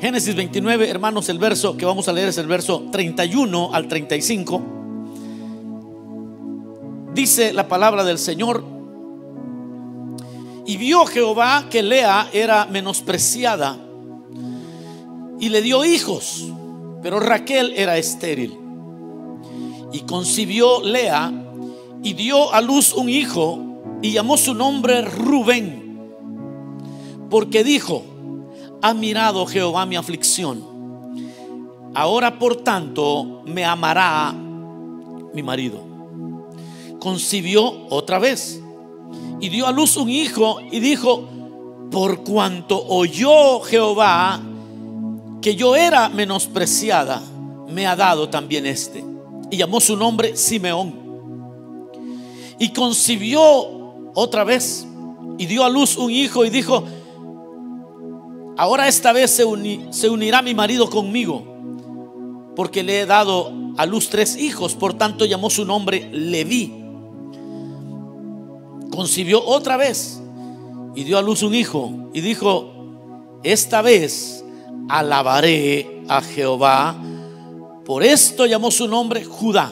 Génesis 29, hermanos, el verso que vamos a leer es el verso 31 al 35. Dice la palabra del Señor. Y vio Jehová que Lea era menospreciada y le dio hijos, pero Raquel era estéril. Y concibió Lea y dio a luz un hijo y llamó su nombre Rubén, porque dijo, ha mirado Jehová mi aflicción. Ahora por tanto me amará mi marido. Concibió otra vez y dio a luz un hijo y dijo, por cuanto oyó Jehová que yo era menospreciada, me ha dado también este. Y llamó su nombre Simeón. Y concibió otra vez y dio a luz un hijo y dijo, Ahora esta vez se, unirá mi marido conmigo, porque le he dado a luz tres hijos, por tanto llamó su nombre Leví. Concibió otra vez y dio a luz un hijo y dijo, esta vez alabaré a Jehová. Por esto llamó su nombre Judá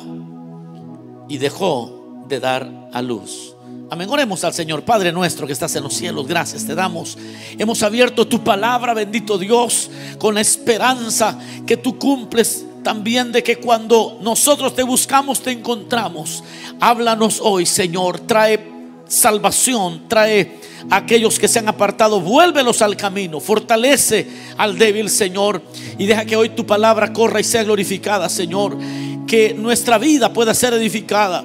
y dejó de dar a luz. Amén. Oremos al Señor, Padre nuestro que estás en los cielos. Gracias te damos. Hemos abierto tu palabra, bendito Dios, con la esperanza que tú cumples también de que cuando nosotros te buscamos te encontramos. Háblanos hoy, Señor. Trae salvación, trae a aquellos que se han apartado, vuélvelos al camino, fortalece al débil, Señor, y deja que hoy tu palabra corra y sea glorificada, Señor. Que nuestra vida pueda ser edificada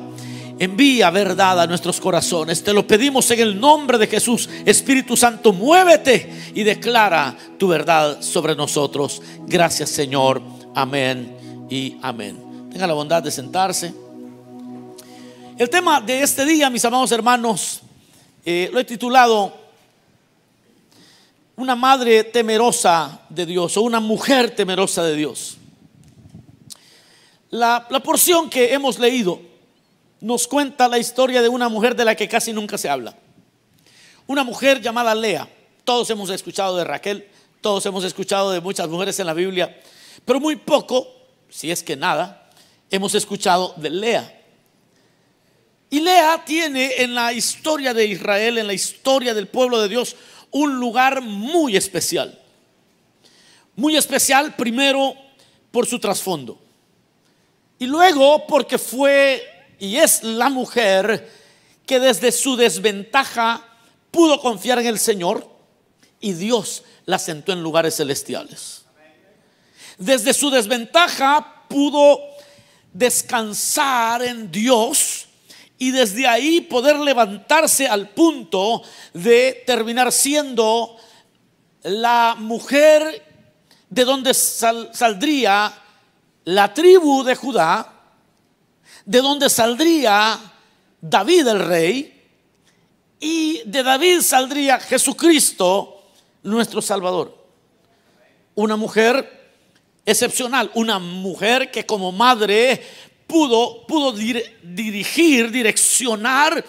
Envía verdad a nuestros corazones. Te lo pedimos en el nombre de Jesús. Espíritu Santo, muévete y declara tu verdad sobre nosotros. Gracias Señor. Amén y amén. Tenga la bondad de sentarse. El tema de este día, mis amados hermanos, eh, lo he titulado Una madre temerosa de Dios o una mujer temerosa de Dios. La, la porción que hemos leído nos cuenta la historia de una mujer de la que casi nunca se habla. Una mujer llamada Lea. Todos hemos escuchado de Raquel, todos hemos escuchado de muchas mujeres en la Biblia, pero muy poco, si es que nada, hemos escuchado de Lea. Y Lea tiene en la historia de Israel, en la historia del pueblo de Dios, un lugar muy especial. Muy especial primero por su trasfondo. Y luego porque fue y es la mujer que desde su desventaja pudo confiar en el Señor y Dios la sentó en lugares celestiales. Desde su desventaja pudo descansar en Dios y desde ahí poder levantarse al punto de terminar siendo la mujer de donde saldría la tribu de Judá de donde saldría David el rey y de David saldría Jesucristo, nuestro Salvador. Una mujer excepcional, una mujer que como madre pudo, pudo dirigir, direccionar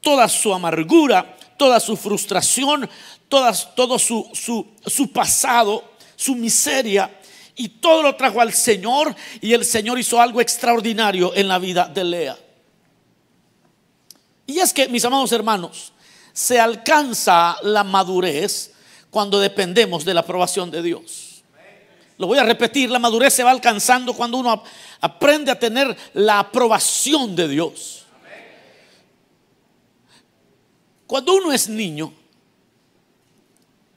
toda su amargura, toda su frustración, todo su, su, su pasado, su miseria, y todo lo trajo al Señor y el Señor hizo algo extraordinario en la vida de Lea. Y es que, mis amados hermanos, se alcanza la madurez cuando dependemos de la aprobación de Dios. Lo voy a repetir, la madurez se va alcanzando cuando uno aprende a tener la aprobación de Dios. Cuando uno es niño,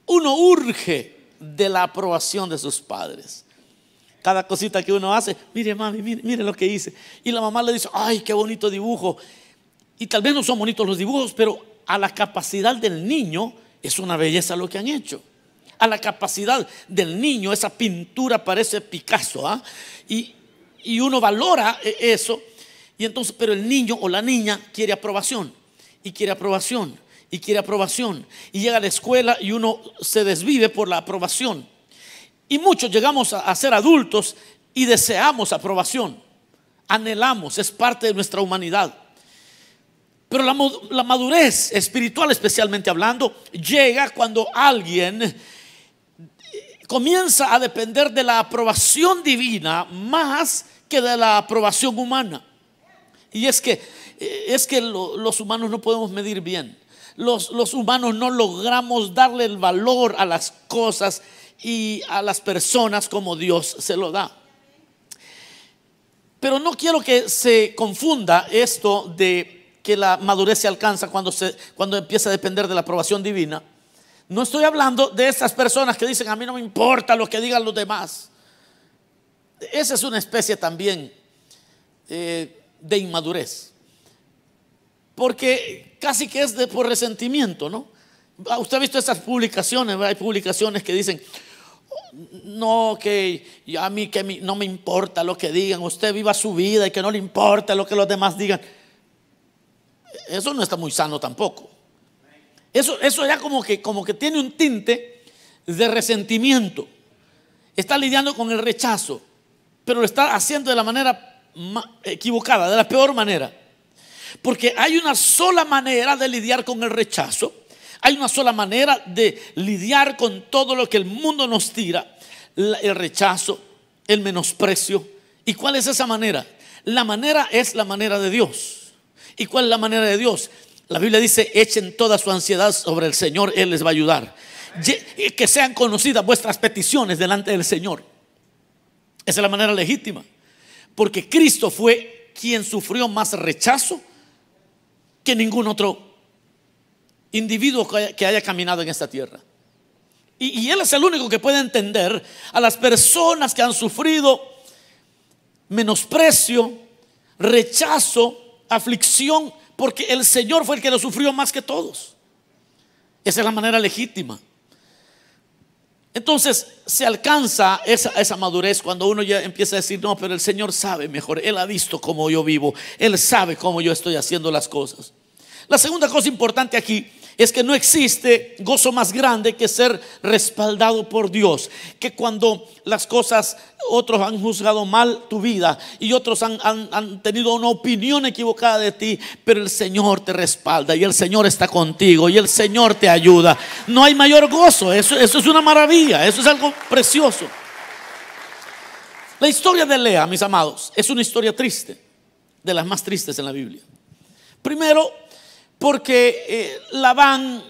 uno urge de la aprobación de sus padres cada cosita que uno hace, mire mami, mire, lo que hice. Y la mamá le dice, ay, qué bonito dibujo. Y tal vez no son bonitos los dibujos, pero a la capacidad del niño es una belleza lo que han hecho. A la capacidad del niño, esa pintura parece Picasso. ¿ah? Y, y uno valora e, eso. Y entonces, pero el niño o la niña quiere aprobación. Y quiere aprobación. Y quiere aprobación. Y llega a la escuela y uno se desvive por la aprobación. Y muchos llegamos a, ser adultos y deseamos aprobación. Anhelamos, es parte de nuestra humanidad. Pero la, madurez espiritual, especialmente hablando, llega cuando alguien comienza a depender de la aprobación divina más que de la aprobación humana. Y es que, eh, es que los humanos no podemos medir bien. Los, los humanos no logramos darle el valor a las cosas y a las personas como Dios se lo da. Pero no quiero que se confunda esto de que la madurez se alcanza cuando, cuando empieza a depender de la aprobación divina. No estoy hablando de esas personas que dicen, a mí no me importa lo que digan los demás. Esa es una especie también eh, de inmadurez. Porque casi que es de, por resentimiento, ¿no? Ah, usted ha visto esas publicaciones, hay publicaciones que dicen, no, que a mí que no me importa lo que digan, usted viva su vida y que no le importa lo que los demás digan. Eso no está muy sano tampoco. Eso, eso ya como que, como que tiene un tinte de resentimiento. Está lidiando con el rechazo, pero lo está haciendo de la manera equivocada, de la peor manera. Porque hay una sola manera de lidiar con el rechazo. Hay una sola manera de lidiar con todo lo que el mundo nos tira. El rechazo, el menosprecio. ¿Y cuál es esa manera? La manera es la manera de Dios. ¿Y cuál es la manera de Dios? La Biblia dice, echen toda su ansiedad sobre el Señor, Él les va a ayudar. Que sean conocidas vuestras peticiones delante del Señor. Esa es la manera legítima. Porque Cristo fue quien sufrió más rechazo que ningún otro individuo que haya, caminado en esta tierra. Y, Él es el único que puede entender a las personas que han sufrido menosprecio, rechazo, aflicción porque el Señor fue el que lo sufrió más que todos. Esa es la manera legítima. Entonces se alcanza esa, madurez cuando uno ya empieza a decir, no, pero el Señor sabe mejor, Él ha visto cómo yo vivo, Él sabe cómo yo estoy haciendo las cosas. La segunda cosa importante aquí es que no existe gozo más grande que ser respaldado por Dios. Que cuando las cosas, otros han juzgado mal tu vida y otros han, tenido una opinión equivocada de ti, pero el Señor te respalda y el Señor está contigo y el Señor te ayuda. No hay mayor gozo, eso, eso es una maravilla, eso es algo precioso. La historia de Lea, mis amados, es una historia triste, de las más tristes en la Biblia. Primero, porque eh, Labán,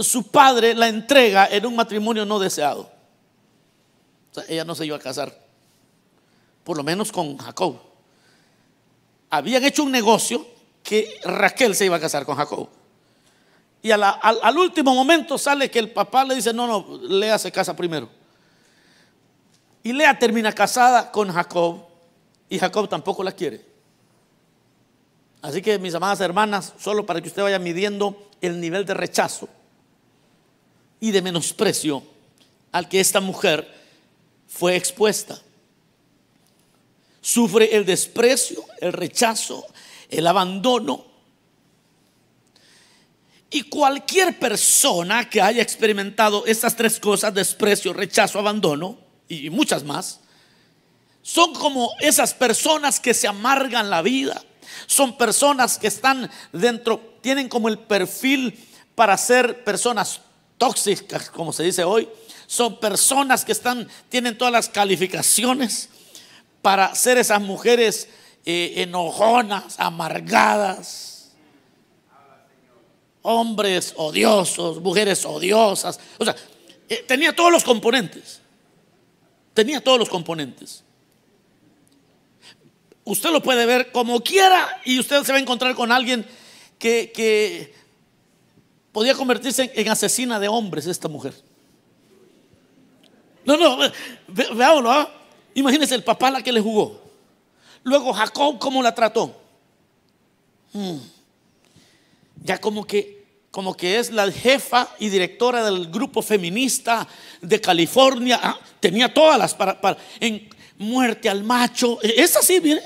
su padre, la entrega en un matrimonio no deseado. O sea, ella no se iba a casar, por lo menos con Jacob. Habían hecho un negocio que Raquel se iba a casar con Jacob. Y al, último momento sale que el papá le dice, no, no, Lea se casa primero. Y Lea termina casada con Jacob y Jacob tampoco la quiere. Así que mis amadas hermanas, solo para que usted vaya midiendo el nivel de rechazo y de menosprecio al que esta mujer fue expuesta. Sufre el desprecio, el rechazo, el abandono. Y cualquier persona que haya experimentado estas tres cosas, desprecio, rechazo, abandono, y muchas más, son como esas personas que se amargan la vida son personas que están dentro, tienen como el perfil para ser personas tóxicas, como se dice hoy. Son personas que están, tienen todas las calificaciones para ser esas mujeres eh, enojonas, amargadas. Hombres odiosos, mujeres odiosas. O sea, eh, tenía todos los componentes. Tenía todos los componentes. Usted lo puede ver como quiera y usted se va a encontrar con alguien que, podía convertirse en, asesina de hombres, esta mujer. No, no, veámoslo. ¿ah? Imagínese el papá la que le jugó. Luego Jacob, ¿cómo la trató? Hmm. Ya como que, como que es la jefa y directora del grupo feminista de California. Ah, tenía todas las para, para en, muerte al macho. E, esta sí, mire.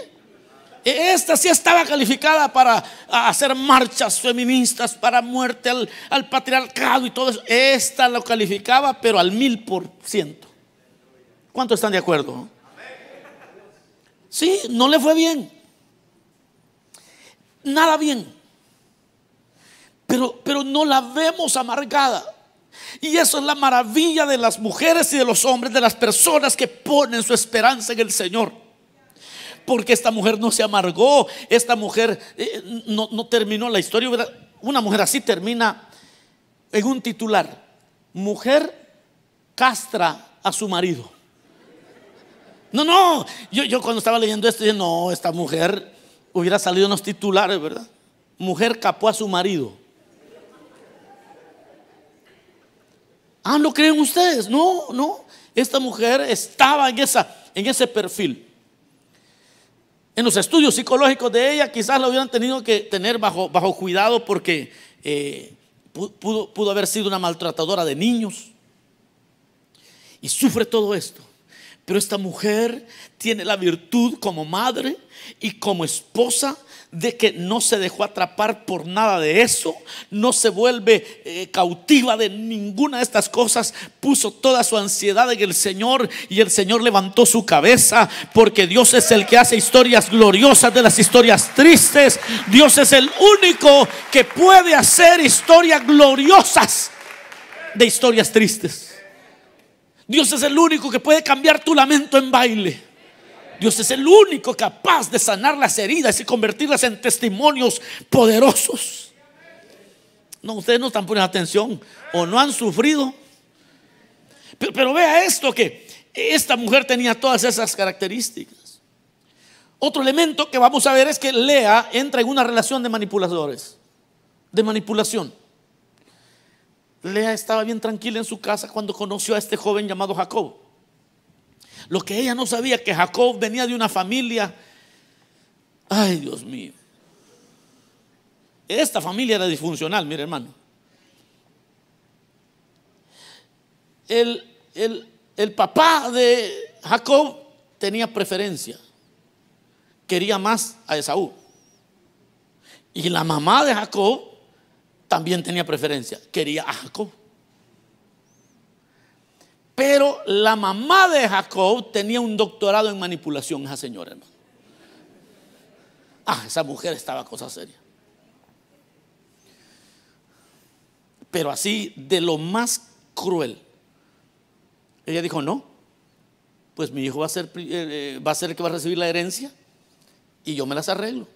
E, esta sí estaba calificada para hacer marchas feministas, para muerte al, patriarcado y todo eso. Esta lo calificaba, pero al mil por ciento. ¿Cuántos están de acuerdo? Sí, no le fue bien. Nada bien. Pero, pero no la vemos amargada. Y eso es la maravilla de las mujeres y de los hombres, de las personas que ponen su esperanza en el Señor. Porque esta mujer no se amargó, esta mujer eh, no, no, terminó la historia. Una mujer así termina en un titular. Mujer castra a su marido. No, no, yo, yo cuando estaba leyendo esto dije, no, esta mujer hubiera salido en los titulares, ¿verdad? Mujer capó a su marido. Ah, ¿lo creen ustedes? No, no. Esta mujer estaba en, esa, en ese perfil. En los estudios psicológicos de ella quizás la hubieran tenido que tener bajo, bajo cuidado porque eh, pudo, pudo haber sido una maltratadora de niños. Y sufre todo esto. Pero esta mujer tiene la virtud como madre y como esposa de que no se dejó atrapar por nada de eso, no se vuelve eh, cautiva de ninguna de estas cosas, puso toda su ansiedad en el Señor y el Señor levantó su cabeza porque Dios es el que hace historias gloriosas de las historias tristes, Dios es el único que puede hacer historias gloriosas de historias tristes. Dios es el único que puede cambiar tu lamento en baile. Dios es el único capaz de sanar las heridas y convertirlas en testimonios poderosos. No, ustedes no están poniendo atención o no han sufrido. Pero, vea esto que esta mujer tenía todas esas características. Otro elemento que vamos a ver es que Lea entra en una relación de manipuladores, de manipulación. Lea estaba bien tranquila en su casa cuando conoció a este joven llamado Jacob. Lo que ella no sabía que Jacob venía de una familia. Ay, Dios mío. Esta familia era disfuncional, mire hermano. El, el papá de Jacob tenía preferencia. Quería más a Esaú. Y la mamá de Jacob también tenía preferencia. Quería a Jacob. Pero la mamá de Jacob tenía un doctorado en manipulación, esa señora. Ah, esa mujer estaba cosa seria. Pero así, de lo más cruel. Ella dijo, no, pues mi hijo va a ser, eh, eh, va a ser el que va a recibir la herencia y yo me las arreglo.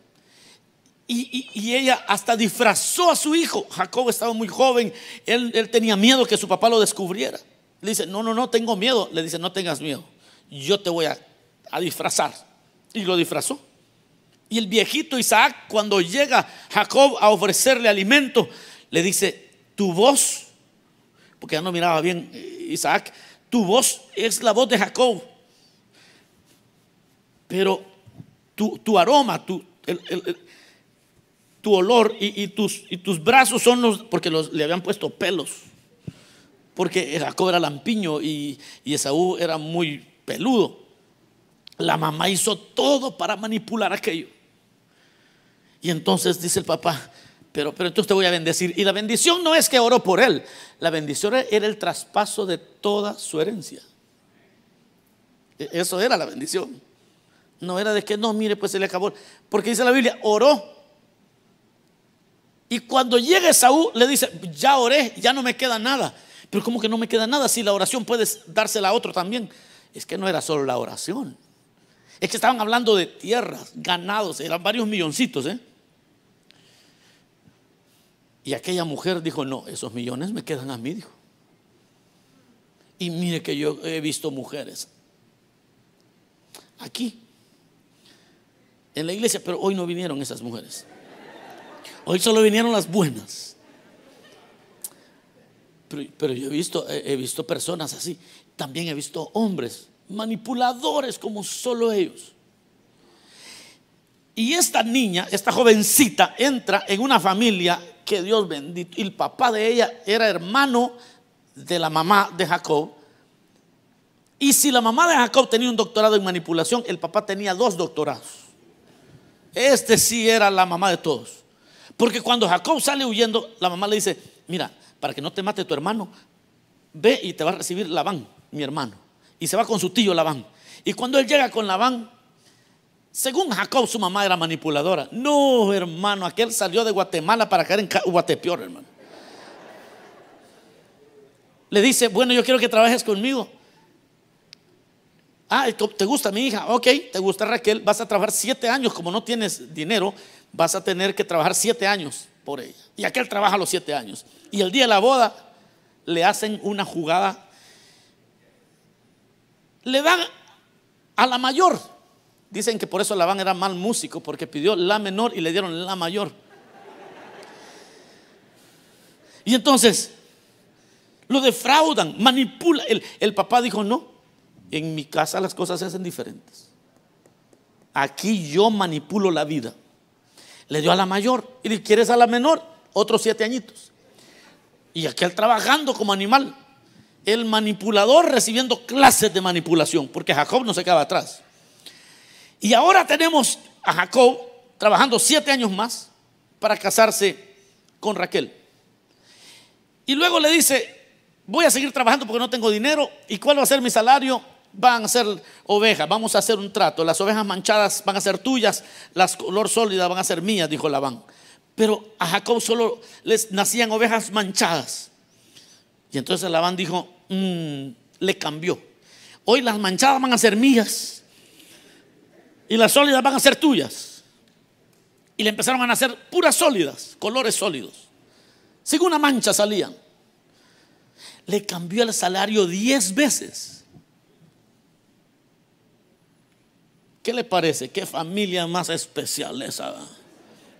Y, ella hasta disfrazó a su hijo. Jacob estaba muy joven, él tenía miedo que su papá lo descubriera. Le dice, no, no, no, tengo miedo. Le dice, no tengas miedo. Yo te voy a, disfrazar. Y lo disfrazó. Y el viejito Isaac, cuando llega Jacob a ofrecerle alimento, le dice, tu voz, porque ya no miraba bien Isaac, tu voz es la voz de Jacob. Pero tu, aroma, tu, tu olor y, tus, y tus brazos son los, porque le habían puesto pelos porque Jacob era lampiño y, Esaú era muy peludo. La mamá hizo todo para manipular aquello. Y entonces dice el papá, pero, pero entonces te voy a bendecir. Y la bendición no es que oró por él, la bendición era el traspaso de toda su herencia. E, eso era la bendición. No era de que no, mire, pues se le acabó. Porque dice la Biblia, oró. Y cuando llega Esaú, le dice, ya oré, ya no me queda nada. Pero ¿cómo que no me queda nada si la oración puedes dársela a otro también? Es que no era solo la oración. Es que estaban hablando de tierras, ganados, eran varios milloncitos. ¿eh? Y aquella mujer dijo, no, esos millones me quedan a mí, dijo. Y mire que yo he visto mujeres aquí, en la iglesia, pero hoy no vinieron esas mujeres. Hoy solo vinieron las buenas. Pero, yo he visto, he visto personas así. También he visto hombres manipuladores como solo ellos. Y esta niña, esta jovencita, entra en una familia que Dios bendito. Y el papá de ella era hermano de la mamá de Jacob. Y si la mamá de Jacob tenía un doctorado en manipulación, el papá tenía dos doctorados. Este sí era la mamá de todos. Porque cuando Jacob sale huyendo, la mamá le dice, mira, para que no te mate tu hermano, ve y te va a recibir Labán, mi hermano. Y se va con su tío Labán. Y cuando él llega con Labán, según Jacob, su mamá era manipuladora. No, hermano, aquel salió de Guatemala para caer en Guatepeor, hermano. le dice, bueno, yo quiero que trabajes conmigo. Ah, ¿te gusta mi hija? Ok, ¿te gusta Raquel? Vas a trabajar siete años. Como no tienes dinero, vas a tener que trabajar siete años por ella. Y aquel trabaja los siete años. Y el día de la boda le hacen una jugada. Le dan a la mayor. Dicen que por eso Labán era mal músico, porque pidió la menor y le dieron la mayor. Y entonces lo defraudan, manipulan. El, papá dijo, no, en mi casa las cosas se hacen diferentes. Aquí yo manipulo la vida. Le dio a la mayor y le quieres a la menor, otros siete añitos. Y aquel trabajando como animal. El manipulador recibiendo clases de manipulación, porque Jacob no se quedaba atrás. Y ahora tenemos a Jacob trabajando siete años más para casarse con Raquel. Y luego le dice, voy a seguir trabajando porque no tengo dinero. ¿Y cuál va a ser mi salario? van a ser ovejas, vamos a hacer un trato. Las ovejas manchadas van a ser tuyas, las color sólida van a ser mías, dijo Labán. Pero a Jacob solo les nacían ovejas manchadas. Y entonces Labán dijo, mm", le cambió. Hoy las manchadas van a ser mías y las sólidas van a ser tuyas. Y le empezaron a nacer puras sólidas, colores sólidos. Sin una mancha salían. Le cambió el salario diez veces. ¿Qué le parece? ¿Qué familia más especial esa?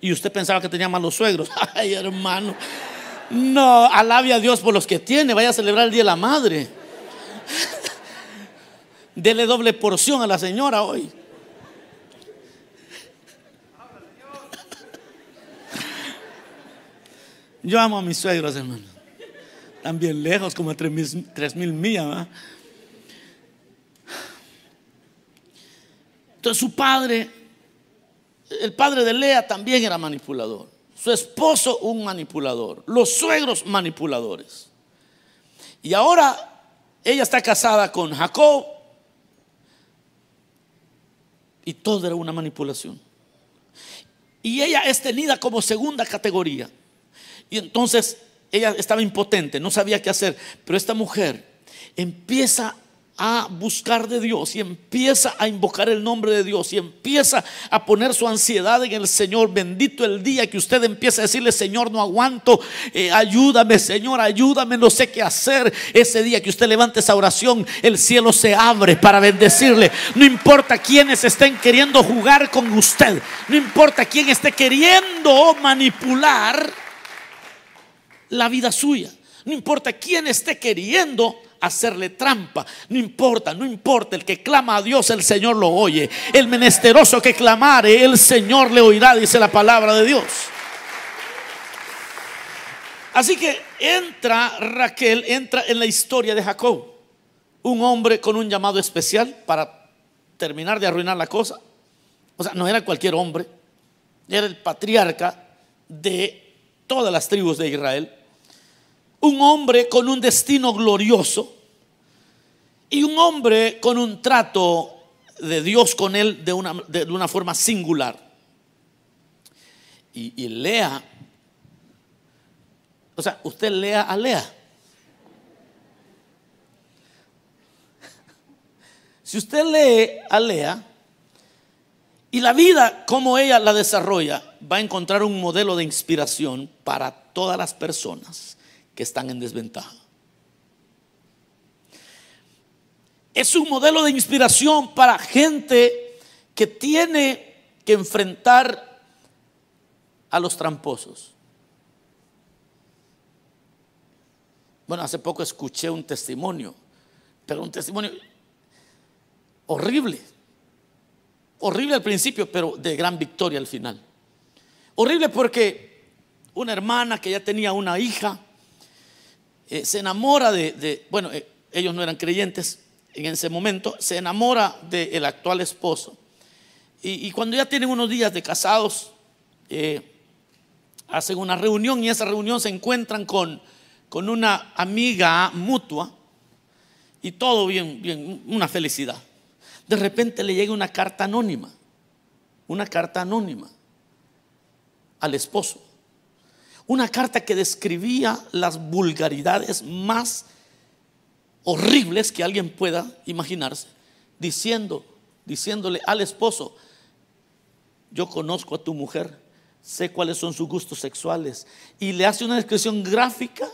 Y usted pensaba que tenía malos suegros. Ay, hermano. No, alabe a Dios por los que tiene. Vaya a celebrar el Día de la Madre. Dele doble porción a la señora hoy. Yo amo a mis suegros, hermano. Bien lejos, como a tres mil, millas. Entonces su padre, el padre de Lea también era manipulador. Su esposo un manipulador. Los suegros manipuladores. Y ahora ella está casada con Jacob. Y todo era una manipulación. Y ella es tenida como segunda categoría. Y entonces ella estaba impotente, no sabía qué hacer. Pero esta mujer empieza a buscar de Dios y empieza a invocar el nombre de Dios y empieza a poner su ansiedad en el Señor, bendito el día que usted empieza a decirle, Señor, no aguanto, eh, ayúdame, Señor, ayúdame, no sé qué hacer. Ese día que usted levante esa oración, el cielo se abre para bendecirle. No importa quiénes estén queriendo jugar con usted, no importa quién esté queriendo manipular la vida suya, no importa quién esté queriendo hacerle trampa. No importa, no importa. El que clama a Dios, el Señor lo oye. El menesteroso que clamare, el Señor le oirá, dice la palabra de Dios. Así que entra Raquel, entra en la historia de Jacob. Un hombre con un llamado especial para terminar de arruinar la cosa. O sea, no era cualquier hombre. Era el patriarca de todas las tribus de Israel un hombre con un destino glorioso y un hombre con un trato de Dios con él de una, de una forma singular. Y, y, lea, o sea, usted lea a Lea. Si usted lee a Lea y la vida como ella la desarrolla, va a encontrar un modelo de inspiración para todas las personas que están en desventaja. Es un modelo de inspiración para gente que tiene que enfrentar a los tramposos. Bueno, hace poco escuché un testimonio, pero un testimonio horrible. Horrible al principio, pero de gran victoria al final. Horrible porque una hermana que ya tenía una hija, eh, se enamora de, bueno, eh, ellos no eran creyentes en ese momento, se enamora del actual esposo. Y, cuando ya tienen unos días de casados, eh, hacen una reunión y en esa reunión se encuentran con, con una amiga mutua y todo bien, bien, una felicidad. De repente le llega una carta anónima, una carta anónima al esposo una carta que describía las vulgaridades más horribles que alguien pueda imaginarse, diciendo, diciéndole al esposo, yo conozco a tu mujer, sé cuáles son sus gustos sexuales, y le hace una descripción gráfica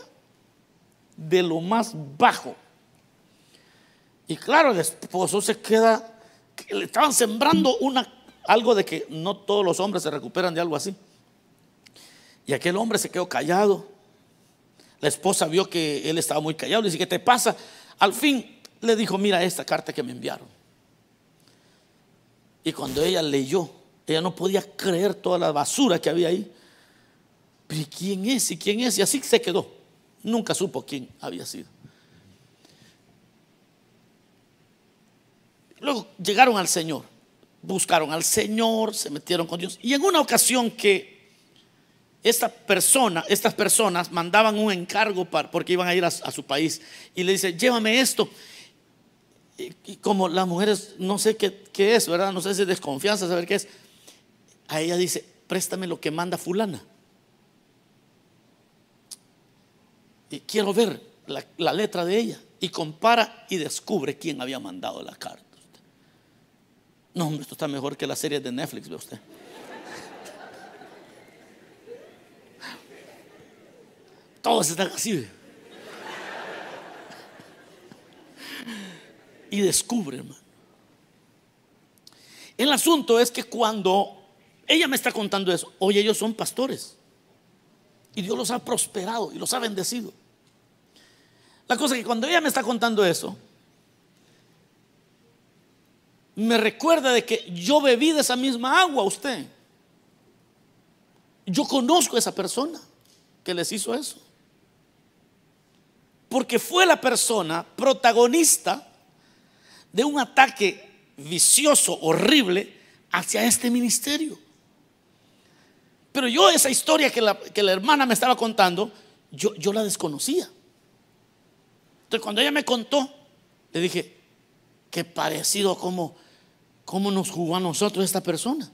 de lo más bajo. Y claro, el esposo se queda, le estaban sembrando una, algo de que no todos los hombres se recuperan de algo así. Y aquel hombre se quedó callado. La esposa vio que él estaba muy callado. Le dice, ¿qué te pasa? Al fin le dijo, mira esta carta que me enviaron. Y cuando ella leyó, ella no podía creer toda la basura que había ahí. Pero ¿quién es? ¿Y quién es? Y así se quedó. Nunca supo quién había sido. Luego llegaron al Señor, buscaron al Señor, se metieron con Dios. Y en una ocasión que esta persona, estas personas mandaban un encargo para, porque iban a ir a, su país y le dice, llévame esto. Y, como las mujeres, no sé qué, qué, es, ¿verdad? No sé si es desconfianza, saber qué es. A ella dice, préstame lo que manda fulana. Y quiero ver la, letra de ella. Y compara y descubre quién había mandado la carta. No, esto está mejor que la serie de Netflix, ve usted. Todos están así. Y descubre, hermano. El asunto es que cuando ella me está contando eso, oye, ellos son pastores. Y Dios los ha prosperado y los ha bendecido. La cosa es que cuando ella me está contando eso, me recuerda de que yo bebí de esa misma agua usted. Yo conozco a esa persona que les hizo eso. Porque fue la persona protagonista de un ataque vicioso, horrible, hacia este ministerio. Pero yo esa historia que la, que la hermana me estaba contando, yo, yo la desconocía. Entonces cuando ella me contó, le dije, qué parecido como, como nos jugó a nosotros esta persona.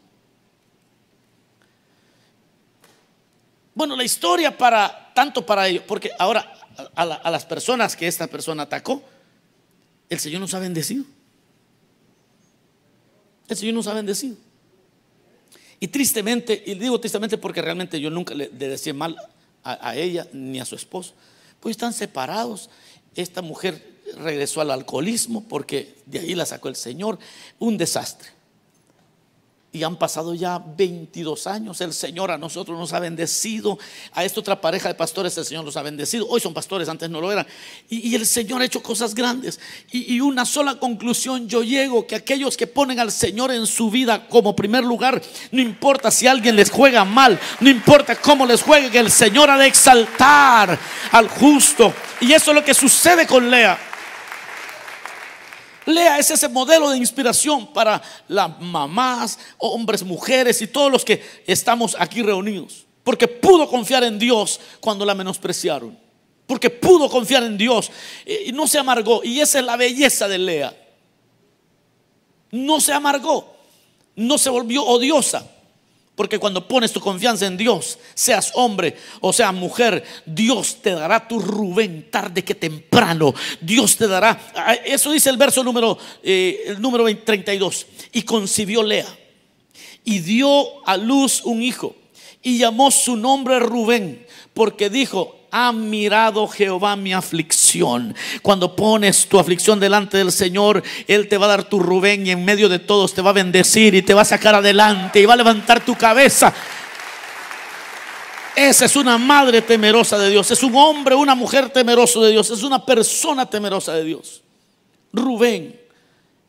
Bueno, la historia para, tanto para ellos, porque ahora a, las personas que esta persona atacó, el Señor nos ha bendecido. El Señor nos ha bendecido. Y tristemente, y digo tristemente porque realmente yo nunca le, decía mal a, a, ella ni a su esposo, pues están separados. Esta mujer regresó al alcoholismo porque de ahí la sacó el Señor. Un desastre. Y han pasado ya 22 años. El Señor a nosotros nos ha bendecido. A esta otra pareja de pastores el Señor los ha bendecido. Hoy son pastores, antes no lo eran. Y, el Señor ha hecho cosas grandes. Y, y, una sola conclusión yo llego, que aquellos que ponen al Señor en su vida como primer lugar, no importa si alguien les juega mal, no importa cómo les juegue, que el Señor ha de exaltar al justo. Y eso es lo que sucede con Lea. Lea es ese modelo de inspiración para las mamás, hombres, mujeres y todos los que estamos aquí reunidos. Porque pudo confiar en Dios cuando la menospreciaron. Porque pudo confiar en Dios y no se amargó. Y esa es la belleza de Lea. No se amargó. No se volvió odiosa. Porque cuando pones tu confianza en Dios, seas hombre o seas mujer, Dios te dará tu Rubén tarde que temprano. Dios te dará. Ah, eso dice el verso número, eh, el número 32. Y concibió Lea y dio a luz un hijo y llamó su nombre Rubén porque dijo, ha mirado Jehová mi aflicción. Cuando pones tu aflicción delante del Señor, Él te va a dar tu Rubén y en medio de todos te va a bendecir y te va a sacar adelante y va a levantar tu cabeza. Esa es una madre temerosa de Dios, es un hombre, una mujer temeroso de Dios, es una persona temerosa de Dios. Rubén,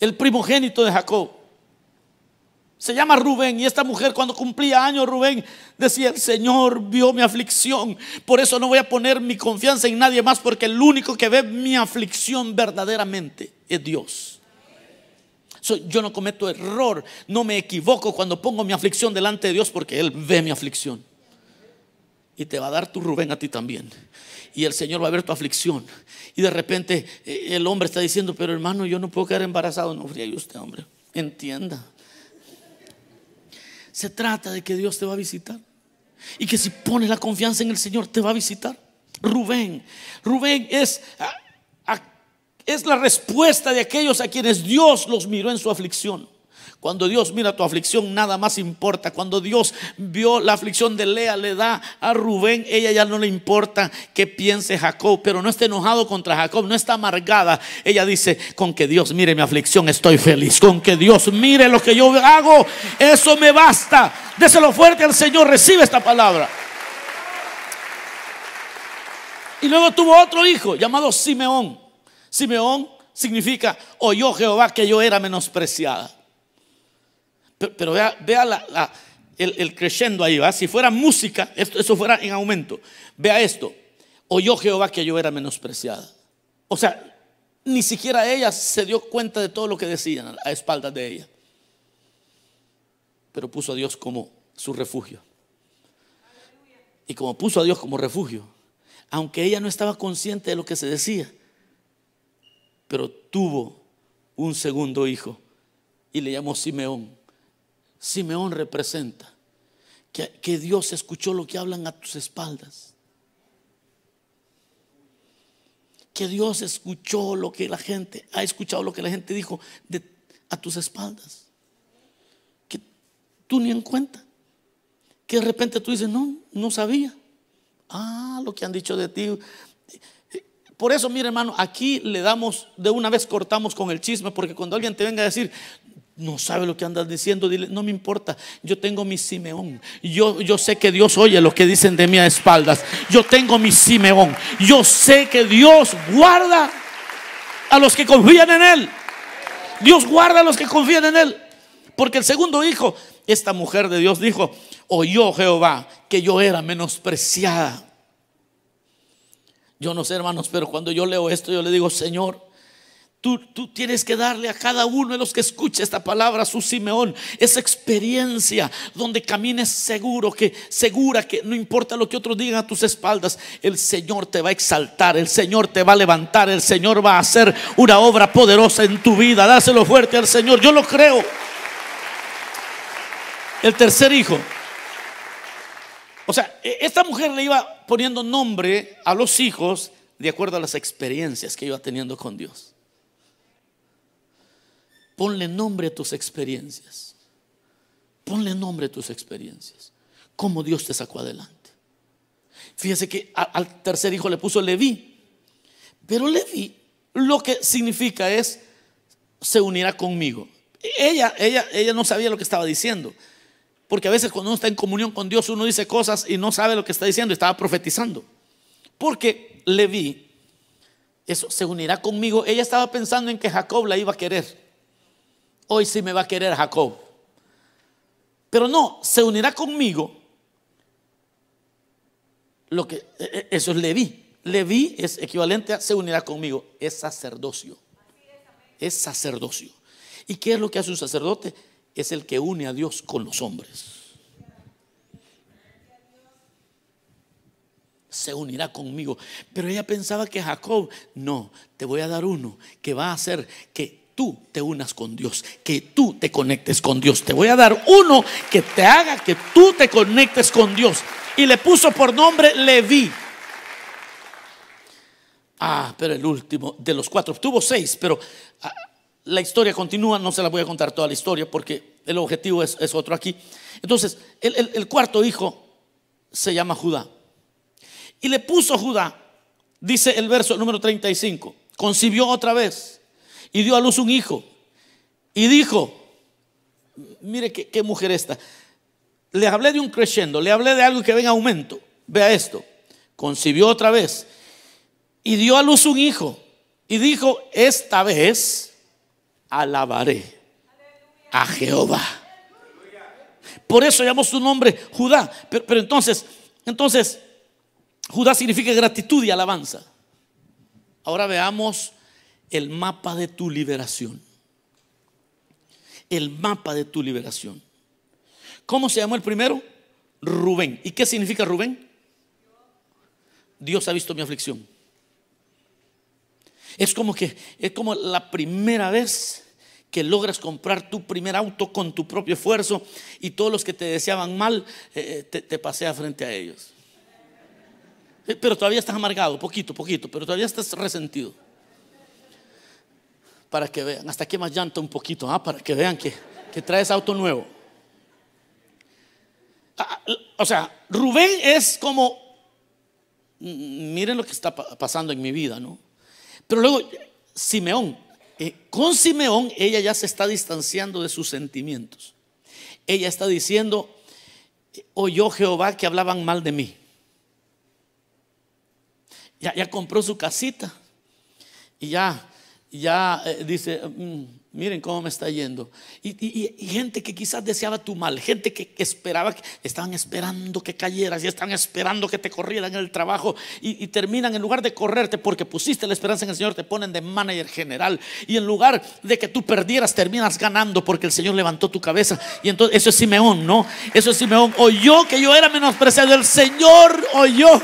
el primogénito de Jacob. Se llama Rubén y esta mujer cuando cumplía años, Rubén decía, el Señor vio mi aflicción, por eso no voy a poner mi confianza en nadie más, porque el único que ve mi aflicción verdaderamente es Dios. yo no cometo error, no me equivoco cuando pongo mi aflicción delante de Dios, porque Él ve mi aflicción. Y te va a dar tu Rubén a ti también. Y el Señor va a ver tu aflicción. Y de repente eh, el hombre está diciendo, pero hermano, yo no puedo quedar embarazado. No, fría usted, hombre. Entienda. Se trata de que Dios te va a visitar. Y que si pones la confianza en el Señor, te va a visitar. Rubén. Rubén es es la respuesta de aquellos a quienes Dios los miró en su aflicción. Cuando Dios mira tu aflicción, nada más importa. Cuando Dios vio la aflicción de Lea, le da a Rubén, ella ya no le importa qué piense Jacob, pero no está enojado contra Jacob, no está amargada. Ella dice, con que Dios mire mi aflicción, estoy feliz. Con que Dios mire lo que yo hago, eso me basta. Déselo fuerte al Señor, recibe esta palabra. Y luego tuvo otro hijo llamado Simeón. Simeón significa, oyó Jehová que yo era menospreciada. Pero, vea, vea el, el, ahí, ¿va? Si fuera música, esto, eso fuera en aumento. Vea esto. Oyó Jehová que yo era menospreciada. O sea, ni siquiera ella se dio cuenta de todo lo que decían a espaldas de ella. Pero puso a Dios como su refugio. Y como puso a Dios como refugio, aunque ella no estaba consciente de lo que se decía, pero tuvo un segundo hijo y le llamó Simeón. Simeón representa que, Dios escuchó lo que hablan a tus espaldas. Que Dios escuchó lo que la gente, ha escuchado lo que la gente dijo a tus espaldas. Que tú ni en cuenta. Que de repente tú dices, no, no sabía. Ah, lo que han dicho de ti. Por eso, mire hermano, aquí le damos, de una vez cortamos con el chisme, porque cuando alguien te venga a decir, no sabe lo que andas diciendo, dile, no me importa, yo tengo mi Simeón. Yo, yo sé que Dios oye lo que dicen de mí a espaldas. Yo tengo mi Simeón. Yo sé que Dios guarda a los que confían en Él. Dios guarda a los que confían en Él. Porque el segundo hijo, esta mujer de Dios dijo, oyó Jehová que yo era menospreciada. Yo no sé, hermanos, pero cuando yo leo esto, yo le digo, Señor, Tú, tienes que darle a cada uno de los que escucha esta palabra su Simeón, esa experiencia donde camines seguro, que segura que no importa lo que otros digan a tus espaldas, el Señor te va a exaltar, el Señor te va a levantar, el Señor va a hacer una obra poderosa en tu vida. Dáselo fuerte al Señor, yo lo creo. El tercer hijo. O sea, e, esta mujer le iba poniendo nombre a los hijos de acuerdo a las experiencias que iba teniendo con Dios. Ponle nombre a tus experiencias. Ponle nombre a tus experiencias. Cómo Dios te sacó adelante. Fíjese que al tercer hijo le puso Leví. Pero Leví lo que significa es se unirá conmigo. Ella, ella, ella no sabía lo que estaba diciendo. Porque a veces cuando uno está en comunión con Dios uno dice cosas y no sabe lo que está diciendo. Estaba profetizando. Porque Leví, eso, se unirá conmigo. Ella estaba pensando en que Jacob la iba a querer hoy sí me va a querer Jacob. Pero no, se unirá conmigo. Lo que e, e, eso es Leví. Leví es equivalente a se unirá conmigo. Es sacerdocio. Es sacerdocio. ¿Y qué es lo que hace un sacerdote? Es el que une a Dios con los hombres. se unirá conmigo. Pero ella pensaba que Jacob, no, te voy a dar uno que va a hacer que tú te unas con Dios, que tú te conectes con Dios. Te voy a dar uno que te haga que tú te conectes con Dios. Y le puso por nombre Leví. Ah, pero el último de los cuatro, tuvo seis, pero ah, la historia continúa, no se la voy a contar toda la historia porque el objetivo es, otro aquí. Entonces, el, el cuarto hijo se llama Judá. Y le puso Judá, dice el verso número 35, concibió otra vez y dio a luz un hijo. Y dijo, mire qué, mujer esta. Le hablé de un crescendo, le hablé de algo que ven aumento. Vea esto. Concibió otra vez y dio a luz un hijo. Y dijo, esta vez alabaré a Jehová. Por eso llamó su nombre Judá. Pero, pero, entonces, entonces, Judá significa gratitud y alabanza. Ahora veamos el mapa de tu liberación. El mapa de tu liberación. ¿Cómo se llamó el primero? Rubén. ¿Y qué significa Rubén? Dios ha visto mi aflicción. Es como que es como la primera vez que logras comprar tu primer auto con tu propio esfuerzo y todos los que te deseaban mal eh, te, te pasea frente a ellos. Eh, pero todavía estás amargado, poquito, poquito, pero todavía estás resentido. Para que vean. Hasta que más llanta un poquito, ¿ah? para que vean que, que traes auto nuevo. Ah, o sea, Rubén es como, mm, miren lo que está pasando en mi vida, ¿no? Pero luego, Simeón, eh, con Simeón ella ya se está distanciando de sus sentimientos. Ella está diciendo, oyó Jehová que hablaban mal de mí. Ya, ya compró su casita y ya ya eh, dice, mm, miren cómo me está yendo. Y, gente que quizás deseaba tu mal, gente que, esperaba, que estaban esperando que cayeras y estaban esperando que te corrieran en el trabajo y, terminan en lugar de correrte porque pusiste la esperanza en el Señor, te ponen de manager general. Y en lugar de que tú perdieras, terminas ganando porque el Señor levantó tu cabeza. Y entonces eso es Simeón, ¿no? Eso es Simeón. Oyó que yo era menospreciado, el Señor oyó.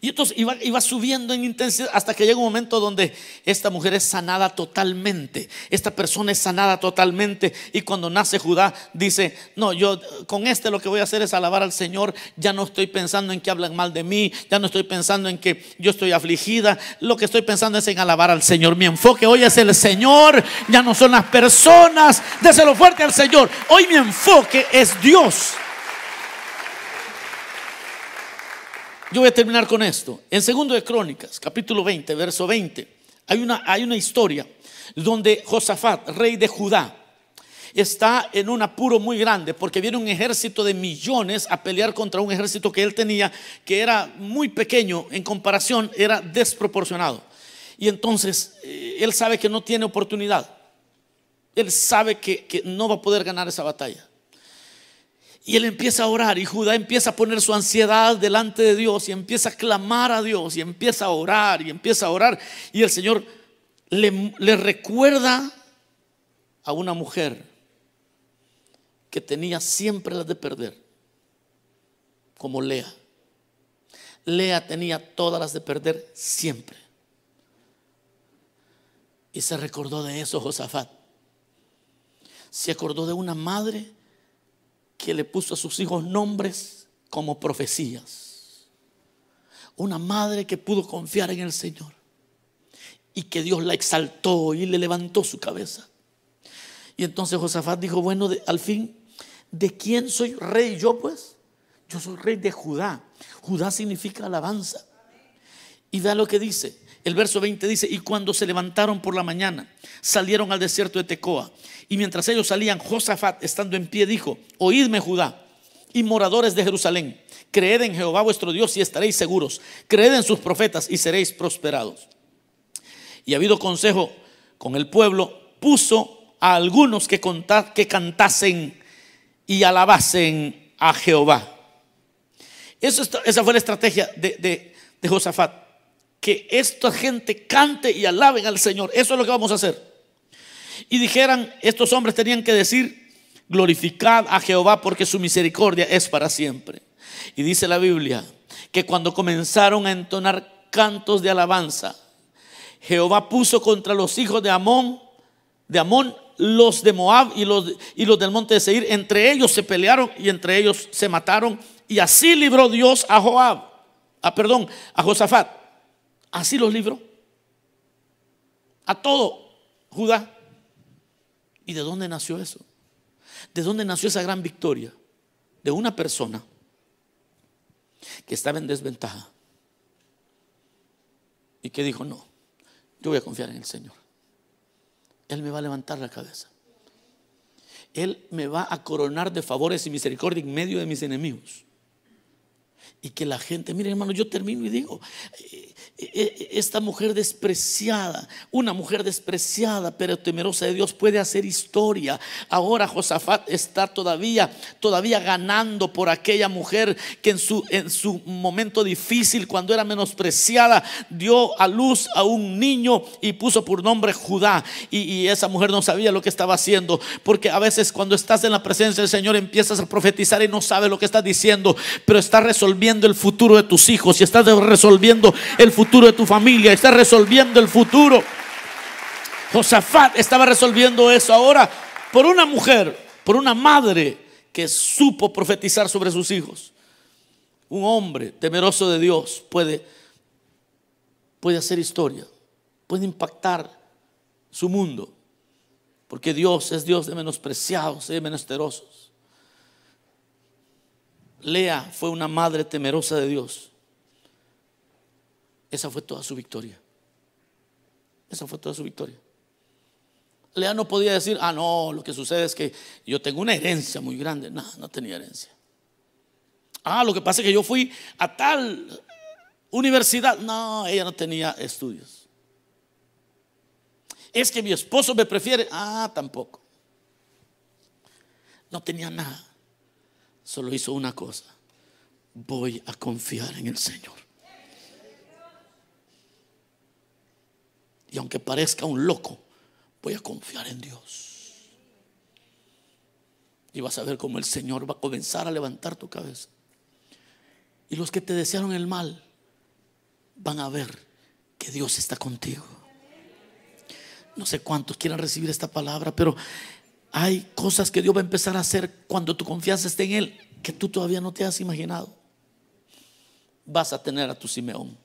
Y entonces iba, subiendo en intensidad hasta que llega un momento donde esta mujer es sanada totalmente. Esta persona es sanada totalmente. Y cuando nace Judá, dice: No, yo con este lo que voy a hacer es alabar al Señor. Ya no estoy pensando en que hablan mal de mí. Ya no estoy pensando en que yo estoy afligida. Lo que estoy pensando es en alabar al Señor. Mi enfoque hoy es el Señor. Ya no son las personas. Déselo fuerte al Señor. Hoy mi enfoque es Dios. Yo voy a terminar con esto. En segundo de Crónicas, capítulo 20, verso 20, hay una, hay una historia donde Josafat, rey de Judá, está en un apuro muy grande porque viene un ejército de millones a pelear contra un ejército que él tenía que era muy pequeño en comparación, era desproporcionado. Y entonces eh, él sabe que no tiene oportunidad. Él sabe que, que no va a poder ganar esa batalla. Y él empieza a orar y Judá empieza a poner su ansiedad delante de Dios y empieza a clamar a Dios y empieza a orar y empieza a orar. Y el Señor le, recuerda a una mujer que tenía siempre las de perder, como Lea. Lea tenía todas las de perder siempre. Y se recordó de eso Josafat. Se acordó de una madre que le puso a sus hijos nombres como profecías. Una madre que pudo confiar en el Señor y que Dios la exaltó y le levantó su cabeza. Y entonces Josafat dijo, bueno, al fin, ¿de quién soy rey yo pues? Yo soy rey de Judá. Judá significa alabanza. Y vea lo que dice. El verso 20 dice, y cuando se levantaron por la mañana, salieron al desierto de Tecoa. Y mientras ellos salían, Josafat, estando en pie, dijo, oídme Judá y moradores de Jerusalén, creed en Jehová vuestro Dios y estaréis seguros, creed en sus profetas y seréis prosperados. Y ha habido consejo con el pueblo, puso a algunos que, que cantasen y alabasen a Jehová. Esa fue la estrategia de Josafat que esta gente cante y alaben al Señor. Eso es lo que vamos a hacer. Y dijeran, estos hombres tenían que decir, glorificad a Jehová porque su misericordia es para siempre. Y dice la Biblia que cuando comenzaron a entonar cantos de alabanza, Jehová puso contra los hijos de Amón, de Amón, los de Moab y los, y los del monte de Seir. Entre ellos se pelearon y entre ellos se mataron. Y así libró Dios a Joab, a, perdón, a Josafat Así los libró. A todo Judá. ¿Y de dónde nació eso? ¿De dónde nació esa gran victoria? De una persona que estaba en desventaja y que dijo, no, yo voy a confiar en el Señor. Él me va a levantar la cabeza. Él me va a coronar de favores y misericordia en medio de mis enemigos. Y que la gente, mire hermano, yo termino y digo, e, e, esta mujer despreciada, una mujer despreciada pero temerosa de Dios puede hacer historia. Ahora Josafat está todavía, todavía ganando por aquella mujer que en su, en su momento difícil, cuando era menospreciada, dio a luz a un niño y puso por nombre Judá. Y, y esa mujer no sabía lo que estaba haciendo, porque a veces cuando estás en la presencia del Señor empiezas a profetizar y no sabes lo que estás diciendo, pero estás resolviendo el futuro de tus hijos y estás resolviendo el futuro de tu familia, está resolviendo el futuro. Josafat estaba resolviendo eso ahora por una mujer, por una madre que supo profetizar sobre sus hijos. Un hombre temeroso de Dios puede puede hacer historia, puede impactar su mundo, porque Dios es Dios de menospreciados y de menesterosos. Lea fue una madre temerosa de Dios. Esa fue toda su victoria. Esa fue toda su victoria. Lea no podía decir, ah, no, lo que sucede es que yo tengo una herencia muy grande. No, no tenía herencia. Ah, lo que pasa es que yo fui a tal universidad. No, ella no tenía estudios. Es que mi esposo me prefiere. Ah, tampoco. No tenía nada. Solo hizo una cosa. Voy a confiar en el Señor. Y aunque parezca un loco, voy a confiar en Dios. Y vas a ver cómo el Señor va a comenzar a levantar tu cabeza. Y los que te desearon el mal van a ver que Dios está contigo. No sé cuántos quieran recibir esta palabra, pero hay cosas que Dios va a empezar a hacer cuando tu confianza esté en Él que tú todavía no te has imaginado. Vas a tener a tu Simeón.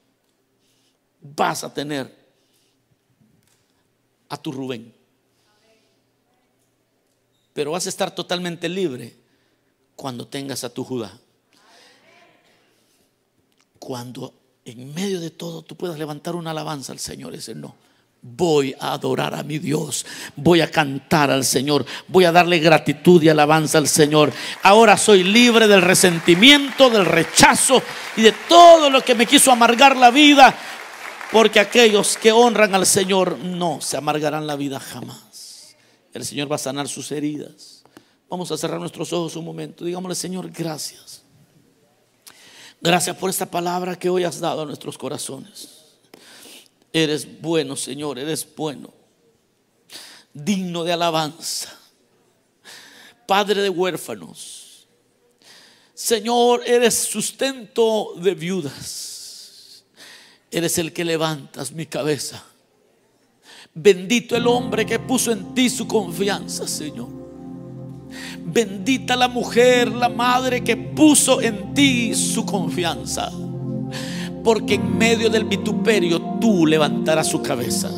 Vas a tener a tu Rubén. Pero vas a estar totalmente libre cuando tengas a tu Judá. Cuando en medio de todo tú puedas levantar una alabanza al Señor decir, no, voy a adorar a mi Dios, voy a cantar al Señor, voy a darle gratitud y alabanza al Señor. Ahora soy libre del resentimiento, del rechazo y de todo lo que me quiso amargar la vida, porque aquellos que honran al Señor no se amargarán la vida jamás. El Señor va a sanar sus heridas. Vamos a cerrar nuestros ojos un momento. Digámosle, Señor, gracias Gracias por esta palabra que hoy has dado a nuestros corazones. Eres bueno, Señor, eres bueno. Digno de alabanza. Padre de huérfanos. Señor, eres sustento de viudas. Eres el que levantas mi cabeza. Bendito el hombre que puso en ti su confianza, Señor. Bendita la mujer, la madre que puso en ti su confianza. Porque en medio del vituperio tú levantarás su cabeza.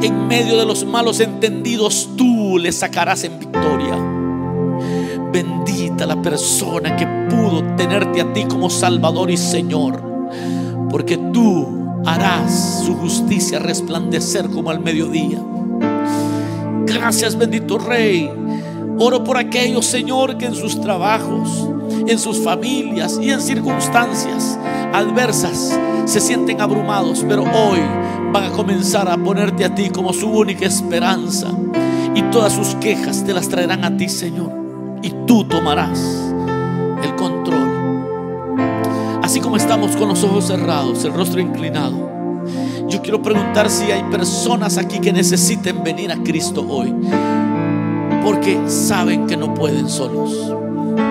En medio de los malos entendidos tú le sacarás en victoria. Bendita la persona que pudo tenerte a ti como Salvador y Señor. Porque tú harás su justicia resplandecer como al mediodía. Gracias bendito Rey Oro por aquellos, Señor, que en sus trabajos, en sus familias y en circunstancias adversas se sienten abrumados, pero hoy van a comenzar a ponerte a ti como su única esperanza. Y todas sus quejas te las traerán a ti, Señor. Y tú tomarás el control. Así como estamos con los ojos cerrados, el rostro inclinado. Yo quiero preguntar si hay personas aquí que necesiten venir a Cristo hoy porque saben que no pueden solos.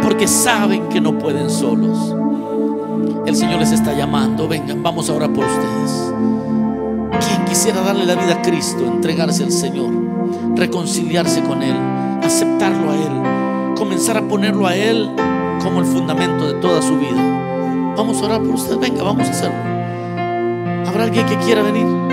Porque saben que no pueden solos. El Señor les está llamando. Vengan, vamos a orar por ustedes. Quien quisiera darle la vida a Cristo, entregarse al Señor, reconciliarse con Él, aceptarlo a Él, comenzar a ponerlo a Él como el fundamento de toda su vida. Vamos a orar por ustedes. Venga, vamos a hacerlo. ¿Habrá alguien que quiera venir?